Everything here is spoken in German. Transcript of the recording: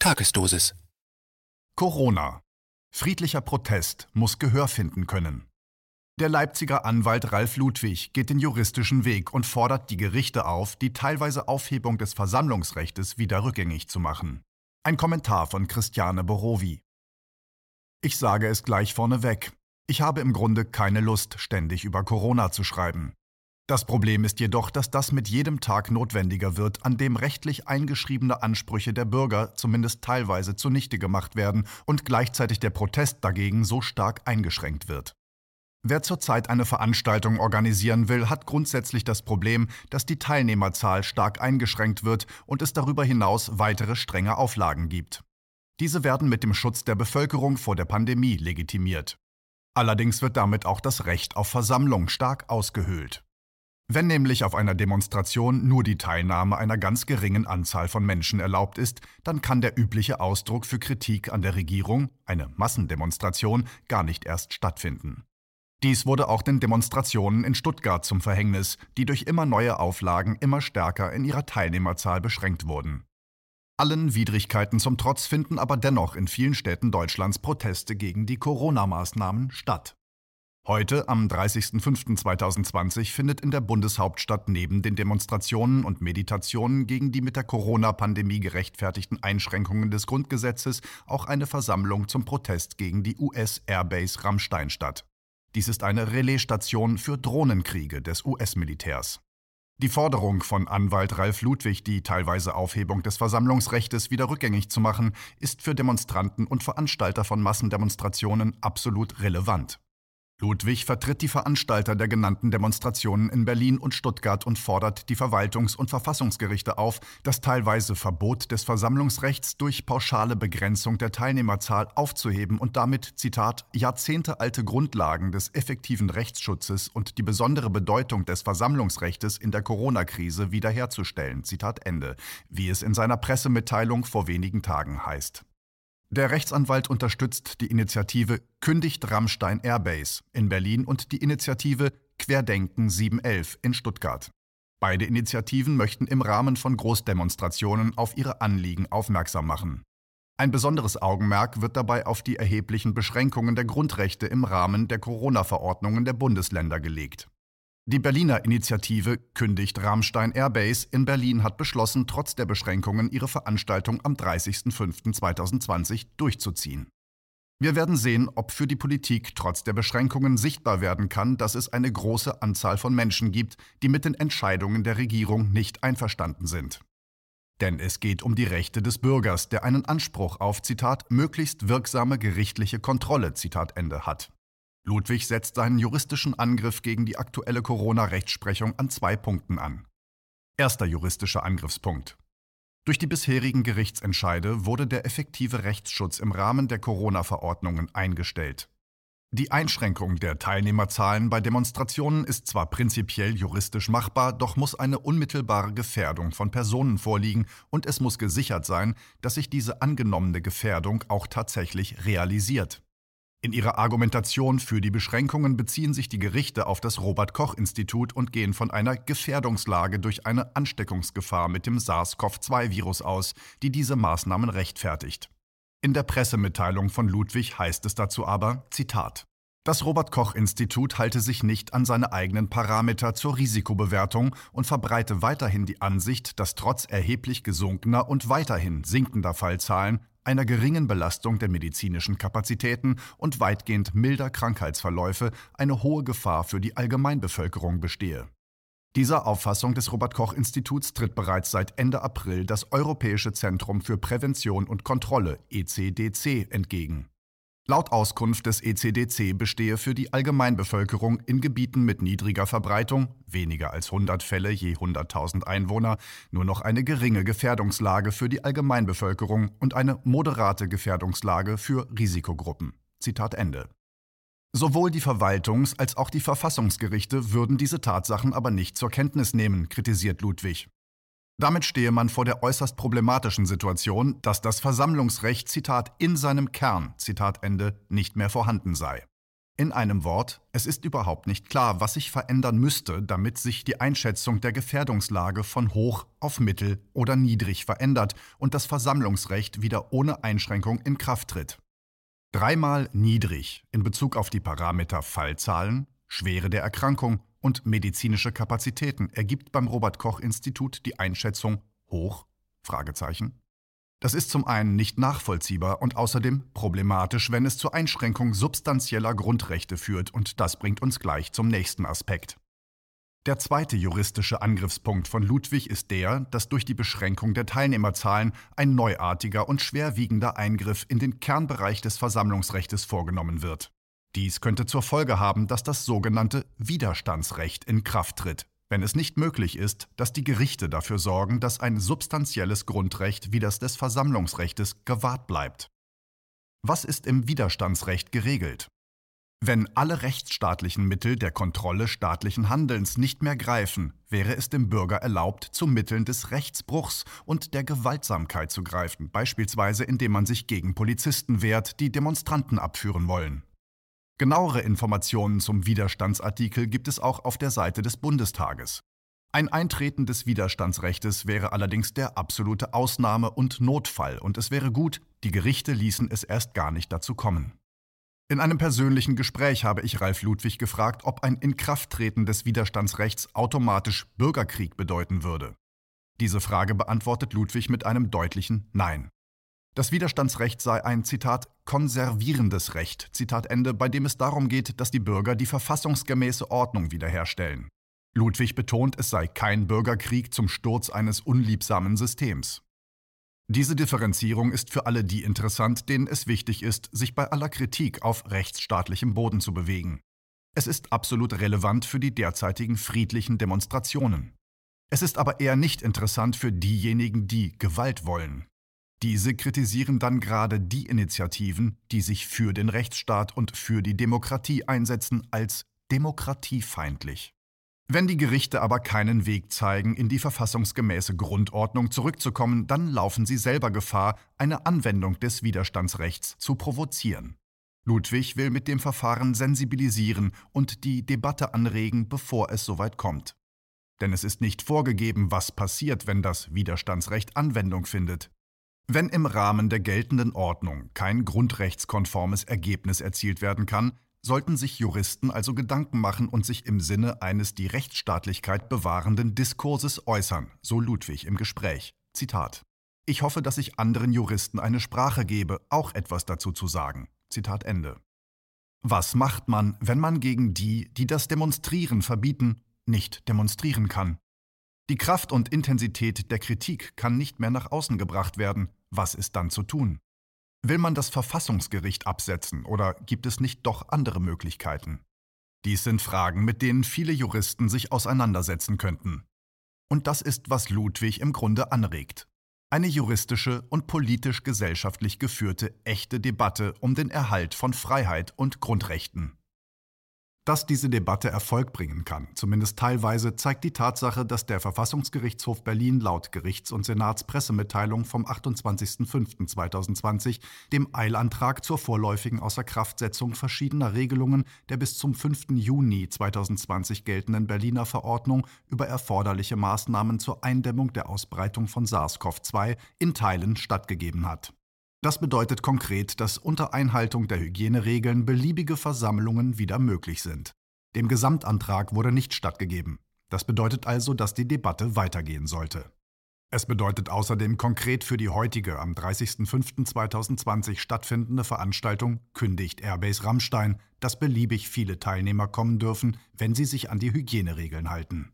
Tagesdosis. Corona. Friedlicher Protest muss Gehör finden können. Der Leipziger Anwalt Ralf Ludwig geht den juristischen Weg und fordert die Gerichte auf, die teilweise Aufhebung des Versammlungsrechtes wieder rückgängig zu machen. Ein Kommentar von Christiane Borowi. Ich sage es gleich vorneweg. Ich habe im Grunde keine Lust, ständig über Corona zu schreiben. Das Problem ist jedoch, dass das mit jedem Tag notwendiger wird, an dem rechtlich eingeschriebene Ansprüche der Bürger zumindest teilweise zunichte gemacht werden und gleichzeitig der Protest dagegen so stark eingeschränkt wird. Wer zurzeit eine Veranstaltung organisieren will, hat grundsätzlich das Problem, dass die Teilnehmerzahl stark eingeschränkt wird und es darüber hinaus weitere strenge Auflagen gibt. Diese werden mit dem Schutz der Bevölkerung vor der Pandemie legitimiert. Allerdings wird damit auch das Recht auf Versammlung stark ausgehöhlt. Wenn nämlich auf einer Demonstration nur die Teilnahme einer ganz geringen Anzahl von Menschen erlaubt ist, dann kann der übliche Ausdruck für Kritik an der Regierung, eine Massendemonstration, gar nicht erst stattfinden. Dies wurde auch den Demonstrationen in Stuttgart zum Verhängnis, die durch immer neue Auflagen immer stärker in ihrer Teilnehmerzahl beschränkt wurden. Allen Widrigkeiten zum Trotz finden aber dennoch in vielen Städten Deutschlands Proteste gegen die Corona-Maßnahmen statt. Heute, am 30.05.2020, findet in der Bundeshauptstadt neben den Demonstrationen und Meditationen gegen die mit der Corona-Pandemie gerechtfertigten Einschränkungen des Grundgesetzes auch eine Versammlung zum Protest gegen die US-Airbase Rammstein statt. Dies ist eine Relaisstation für Drohnenkriege des US-Militärs. Die Forderung von Anwalt Ralf Ludwig, die teilweise Aufhebung des Versammlungsrechtes wieder rückgängig zu machen, ist für Demonstranten und Veranstalter von Massendemonstrationen absolut relevant. Ludwig vertritt die Veranstalter der genannten Demonstrationen in Berlin und Stuttgart und fordert die Verwaltungs- und Verfassungsgerichte auf, das teilweise Verbot des Versammlungsrechts durch pauschale Begrenzung der Teilnehmerzahl aufzuheben und damit, Zitat, jahrzehntealte Grundlagen des effektiven Rechtsschutzes und die besondere Bedeutung des Versammlungsrechtes in der Corona-Krise wiederherzustellen, Zitat Ende, wie es in seiner Pressemitteilung vor wenigen Tagen heißt. Der Rechtsanwalt unterstützt die Initiative Kündigt Rammstein Airbase in Berlin und die Initiative Querdenken 711 in Stuttgart. Beide Initiativen möchten im Rahmen von Großdemonstrationen auf ihre Anliegen aufmerksam machen. Ein besonderes Augenmerk wird dabei auf die erheblichen Beschränkungen der Grundrechte im Rahmen der Corona-Verordnungen der Bundesländer gelegt. Die Berliner Initiative Kündigt Rammstein Airbase in Berlin hat beschlossen, trotz der Beschränkungen ihre Veranstaltung am 30.05.2020 durchzuziehen. Wir werden sehen, ob für die Politik trotz der Beschränkungen sichtbar werden kann, dass es eine große Anzahl von Menschen gibt, die mit den Entscheidungen der Regierung nicht einverstanden sind. Denn es geht um die Rechte des Bürgers, der einen Anspruch auf Zitat möglichst wirksame gerichtliche Kontrolle Zitat Ende hat. Ludwig setzt seinen juristischen Angriff gegen die aktuelle Corona-Rechtsprechung an zwei Punkten an. Erster juristischer Angriffspunkt. Durch die bisherigen Gerichtsentscheide wurde der effektive Rechtsschutz im Rahmen der Corona-Verordnungen eingestellt. Die Einschränkung der Teilnehmerzahlen bei Demonstrationen ist zwar prinzipiell juristisch machbar, doch muss eine unmittelbare Gefährdung von Personen vorliegen und es muss gesichert sein, dass sich diese angenommene Gefährdung auch tatsächlich realisiert. In ihrer Argumentation für die Beschränkungen beziehen sich die Gerichte auf das Robert Koch Institut und gehen von einer Gefährdungslage durch eine Ansteckungsgefahr mit dem SARS-CoV-2-Virus aus, die diese Maßnahmen rechtfertigt. In der Pressemitteilung von Ludwig heißt es dazu aber, Zitat, das Robert Koch Institut halte sich nicht an seine eigenen Parameter zur Risikobewertung und verbreite weiterhin die Ansicht, dass trotz erheblich gesunkener und weiterhin sinkender Fallzahlen einer geringen Belastung der medizinischen Kapazitäten und weitgehend milder Krankheitsverläufe eine hohe Gefahr für die Allgemeinbevölkerung bestehe. Dieser Auffassung des Robert Koch Instituts tritt bereits seit Ende April das Europäische Zentrum für Prävention und Kontrolle ECDC entgegen. Laut Auskunft des ECDC bestehe für die Allgemeinbevölkerung in Gebieten mit niedriger Verbreitung, weniger als 100 Fälle je 100.000 Einwohner, nur noch eine geringe Gefährdungslage für die Allgemeinbevölkerung und eine moderate Gefährdungslage für Risikogruppen. Zitat Ende. Sowohl die Verwaltungs- als auch die Verfassungsgerichte würden diese Tatsachen aber nicht zur Kenntnis nehmen, kritisiert Ludwig. Damit stehe man vor der äußerst problematischen Situation, dass das Versammlungsrecht, Zitat, in seinem Kern, Zitat Ende, nicht mehr vorhanden sei. In einem Wort, es ist überhaupt nicht klar, was sich verändern müsste, damit sich die Einschätzung der Gefährdungslage von hoch auf mittel oder niedrig verändert und das Versammlungsrecht wieder ohne Einschränkung in Kraft tritt. Dreimal niedrig in Bezug auf die Parameter Fallzahlen, Schwere der Erkrankung und medizinische Kapazitäten ergibt beim Robert Koch Institut die Einschätzung hoch? Das ist zum einen nicht nachvollziehbar und außerdem problematisch, wenn es zur Einschränkung substanzieller Grundrechte führt, und das bringt uns gleich zum nächsten Aspekt. Der zweite juristische Angriffspunkt von Ludwig ist der, dass durch die Beschränkung der Teilnehmerzahlen ein neuartiger und schwerwiegender Eingriff in den Kernbereich des Versammlungsrechtes vorgenommen wird. Dies könnte zur Folge haben, dass das sogenannte Widerstandsrecht in Kraft tritt, wenn es nicht möglich ist, dass die Gerichte dafür sorgen, dass ein substanzielles Grundrecht wie das des Versammlungsrechtes gewahrt bleibt. Was ist im Widerstandsrecht geregelt? Wenn alle rechtsstaatlichen Mittel der Kontrolle staatlichen Handelns nicht mehr greifen, wäre es dem Bürger erlaubt, zu Mitteln des Rechtsbruchs und der Gewaltsamkeit zu greifen, beispielsweise indem man sich gegen Polizisten wehrt, die Demonstranten abführen wollen. Genauere Informationen zum Widerstandsartikel gibt es auch auf der Seite des Bundestages. Ein Eintreten des Widerstandsrechtes wäre allerdings der absolute Ausnahme und Notfall, und es wäre gut, die Gerichte ließen es erst gar nicht dazu kommen. In einem persönlichen Gespräch habe ich Ralf Ludwig gefragt, ob ein Inkrafttreten des Widerstandsrechts automatisch Bürgerkrieg bedeuten würde. Diese Frage beantwortet Ludwig mit einem deutlichen Nein. Das Widerstandsrecht sei ein Zitat konservierendes Recht, Zitat Ende, bei dem es darum geht, dass die Bürger die verfassungsgemäße Ordnung wiederherstellen. Ludwig betont, es sei kein Bürgerkrieg zum Sturz eines unliebsamen Systems. Diese Differenzierung ist für alle die interessant, denen es wichtig ist, sich bei aller Kritik auf rechtsstaatlichem Boden zu bewegen. Es ist absolut relevant für die derzeitigen friedlichen Demonstrationen. Es ist aber eher nicht interessant für diejenigen, die Gewalt wollen. Diese kritisieren dann gerade die Initiativen, die sich für den Rechtsstaat und für die Demokratie einsetzen, als demokratiefeindlich. Wenn die Gerichte aber keinen Weg zeigen, in die verfassungsgemäße Grundordnung zurückzukommen, dann laufen sie selber Gefahr, eine Anwendung des Widerstandsrechts zu provozieren. Ludwig will mit dem Verfahren sensibilisieren und die Debatte anregen, bevor es soweit kommt. Denn es ist nicht vorgegeben, was passiert, wenn das Widerstandsrecht Anwendung findet. Wenn im Rahmen der geltenden Ordnung kein grundrechtskonformes Ergebnis erzielt werden kann, sollten sich Juristen also Gedanken machen und sich im Sinne eines die Rechtsstaatlichkeit bewahrenden Diskurses äußern, so Ludwig im Gespräch. Zitat. Ich hoffe, dass ich anderen Juristen eine Sprache gebe, auch etwas dazu zu sagen. Zitat Ende. Was macht man, wenn man gegen die, die das Demonstrieren verbieten, nicht demonstrieren kann? Die Kraft und Intensität der Kritik kann nicht mehr nach außen gebracht werden. Was ist dann zu tun? Will man das Verfassungsgericht absetzen oder gibt es nicht doch andere Möglichkeiten? Dies sind Fragen, mit denen viele Juristen sich auseinandersetzen könnten. Und das ist, was Ludwig im Grunde anregt. Eine juristische und politisch-gesellschaftlich geführte echte Debatte um den Erhalt von Freiheit und Grundrechten. Dass diese Debatte Erfolg bringen kann, zumindest teilweise, zeigt die Tatsache, dass der Verfassungsgerichtshof Berlin laut Gerichts- und Senatspressemitteilung vom 28.05.2020 dem Eilantrag zur vorläufigen Außerkraftsetzung verschiedener Regelungen der bis zum 5. Juni 2020 geltenden Berliner Verordnung über erforderliche Maßnahmen zur Eindämmung der Ausbreitung von SARS-CoV-2 in Teilen stattgegeben hat. Das bedeutet konkret, dass unter Einhaltung der Hygieneregeln beliebige Versammlungen wieder möglich sind. Dem Gesamtantrag wurde nicht stattgegeben. Das bedeutet also, dass die Debatte weitergehen sollte. Es bedeutet außerdem konkret für die heutige am 30.05.2020 stattfindende Veranstaltung kündigt Airbase Rammstein, dass beliebig viele Teilnehmer kommen dürfen, wenn sie sich an die Hygieneregeln halten.